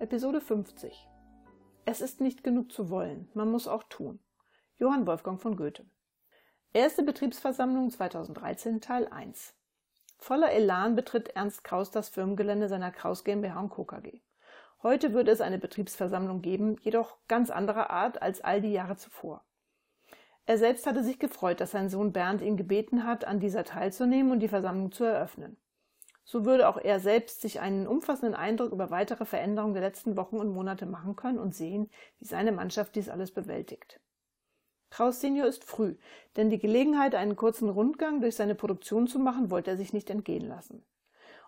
Episode 50. Es ist nicht genug zu wollen, man muss auch tun. Johann Wolfgang von Goethe. Erste Betriebsversammlung 2013 Teil 1. Voller Elan betritt Ernst Kraus das Firmengelände seiner Kraus GmbH und Co. KG. Heute würde es eine Betriebsversammlung geben, jedoch ganz anderer Art als all die Jahre zuvor. Er selbst hatte sich gefreut, dass sein Sohn Bernd ihn gebeten hat, an dieser teilzunehmen und die Versammlung zu eröffnen. So würde auch er selbst sich einen umfassenden Eindruck über weitere Veränderungen der letzten Wochen und Monate machen können und sehen, wie seine Mannschaft dies alles bewältigt. Kraus Senior ist früh, denn die Gelegenheit, einen kurzen Rundgang durch seine Produktion zu machen, wollte er sich nicht entgehen lassen.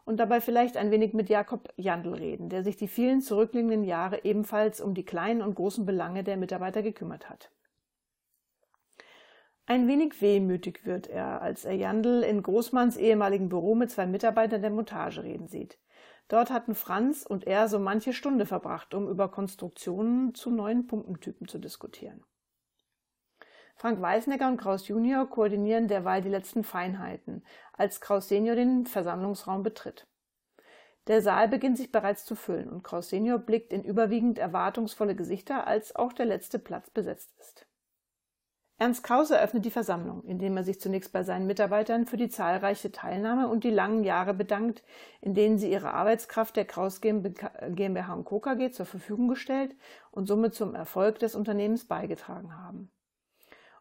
Und dabei vielleicht ein wenig mit Jakob Jandl reden, der sich die vielen zurückliegenden Jahre ebenfalls um die kleinen und großen Belange der Mitarbeiter gekümmert hat. Ein wenig wehmütig wird er, als er Jandl in Großmanns ehemaligen Büro mit zwei Mitarbeitern der Montage reden sieht. Dort hatten Franz und er so manche Stunde verbracht, um über Konstruktionen zu neuen Pumpentypen zu diskutieren. Frank Weißnecker und Kraus Junior koordinieren derweil die letzten Feinheiten, als Kraus Senior den Versammlungsraum betritt. Der Saal beginnt sich bereits zu füllen und Kraus Senior blickt in überwiegend erwartungsvolle Gesichter, als auch der letzte Platz besetzt ist. Ernst Kraus eröffnet die Versammlung, indem er sich zunächst bei seinen Mitarbeitern für die zahlreiche Teilnahme und die langen Jahre bedankt, in denen sie ihre Arbeitskraft der Kraus GmbH und Co. KG zur Verfügung gestellt und somit zum Erfolg des Unternehmens beigetragen haben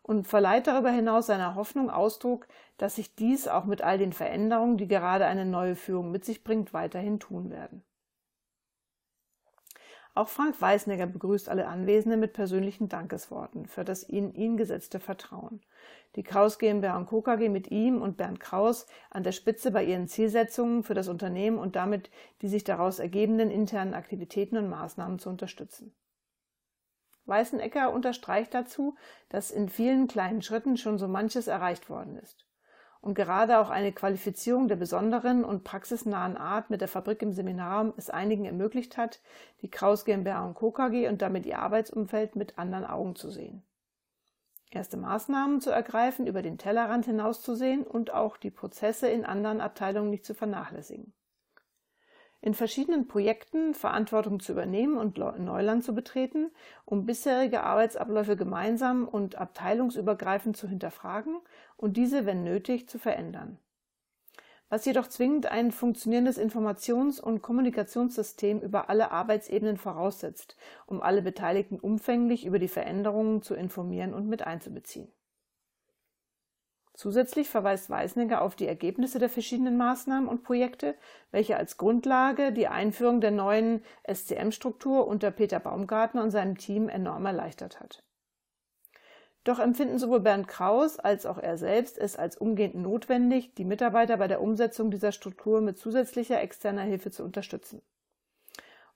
und verleiht darüber hinaus seiner Hoffnung Ausdruck, dass sich dies auch mit all den Veränderungen, die gerade eine neue Führung mit sich bringt, weiterhin tun werden. Auch Frank Weißnegger begrüßt alle Anwesenden mit persönlichen Dankesworten für das in ihn gesetzte Vertrauen. Die Kraus GmbH und Co. KG mit ihm und Bernd Kraus an der Spitze bei ihren Zielsetzungen für das Unternehmen und damit die sich daraus ergebenden internen Aktivitäten und Maßnahmen zu unterstützen. Weißenegger unterstreicht dazu, dass in vielen kleinen Schritten schon so manches erreicht worden ist. Und gerade auch eine Qualifizierung der besonderen und praxisnahen Art mit der Fabrik im Seminarraum es einigen ermöglicht hat, die Kraus GmbH und Co. KG und damit ihr Arbeitsumfeld mit anderen Augen zu sehen. Erste Maßnahmen zu ergreifen, über den Tellerrand hinauszusehen und auch die Prozesse in anderen Abteilungen nicht zu vernachlässigen in verschiedenen Projekten Verantwortung zu übernehmen und Neuland zu betreten, um bisherige Arbeitsabläufe gemeinsam und abteilungsübergreifend zu hinterfragen und diese, wenn nötig, zu verändern. Was jedoch zwingend ein funktionierendes Informations- und Kommunikationssystem über alle Arbeitsebenen voraussetzt, um alle Beteiligten umfänglich über die Veränderungen zu informieren und mit einzubeziehen. Zusätzlich verweist Weißnecker auf die Ergebnisse der verschiedenen Maßnahmen und Projekte, welche als Grundlage die Einführung der neuen SCM-Struktur unter Peter Baumgartner und seinem Team enorm erleichtert hat. Doch empfinden sowohl Bernd Kraus als auch er selbst es als umgehend notwendig, die Mitarbeiter bei der Umsetzung dieser Struktur mit zusätzlicher externer Hilfe zu unterstützen.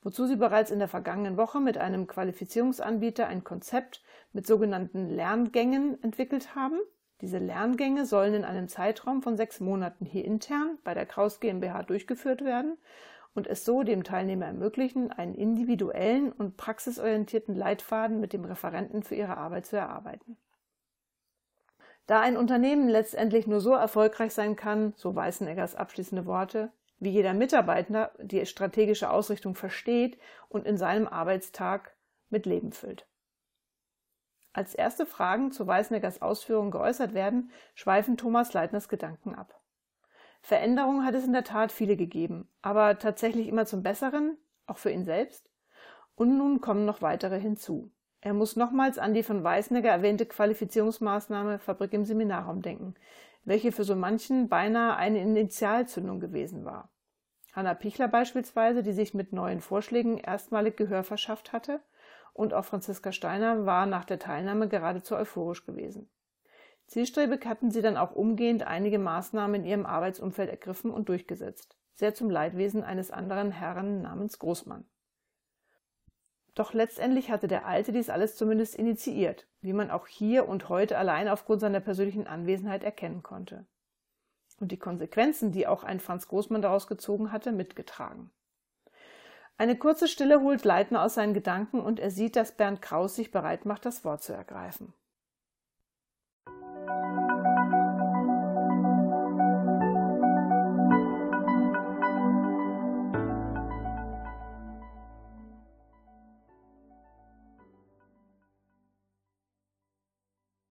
Wozu sie bereits in der vergangenen Woche mit einem Qualifizierungsanbieter ein Konzept mit sogenannten Lerngängen entwickelt haben, diese Lerngänge sollen in einem Zeitraum von sechs Monaten hier intern bei der Kraus GmbH durchgeführt werden und es so dem Teilnehmer ermöglichen, einen individuellen und praxisorientierten Leitfaden mit dem Referenten für ihre Arbeit zu erarbeiten. Da ein Unternehmen letztendlich nur so erfolgreich sein kann, so Weißeneggers abschließende Worte, wie jeder Mitarbeiter die strategische Ausrichtung versteht und in seinem Arbeitstag mit Leben füllt. Als erste Fragen zu Weißneckers Ausführungen geäußert werden, schweifen Thomas Leitners Gedanken ab. Veränderungen hat es in der Tat viele gegeben, aber tatsächlich immer zum Besseren, auch für ihn selbst. Und nun kommen noch weitere hinzu. Er muss nochmals an die von Weißnecker erwähnte Qualifizierungsmaßnahme Fabrik im Seminarraum denken, welche für so manchen beinahe eine Initialzündung gewesen war. Hanna Pichler beispielsweise, die sich mit neuen Vorschlägen erstmalig Gehör verschafft hatte, und auch Franziska Steiner war nach der Teilnahme geradezu euphorisch gewesen. Zielstrebig hatten sie dann auch umgehend einige Maßnahmen in ihrem Arbeitsumfeld ergriffen und durchgesetzt, sehr zum Leidwesen eines anderen Herrn namens Großmann. Doch letztendlich hatte der Alte dies alles zumindest initiiert, wie man auch hier und heute allein aufgrund seiner persönlichen Anwesenheit erkennen konnte. Und die Konsequenzen, die auch ein Franz Großmann daraus gezogen hatte, mitgetragen. Eine kurze Stille holt Leitner aus seinen Gedanken und er sieht, dass Bernd Kraus sich bereit macht, das Wort zu ergreifen.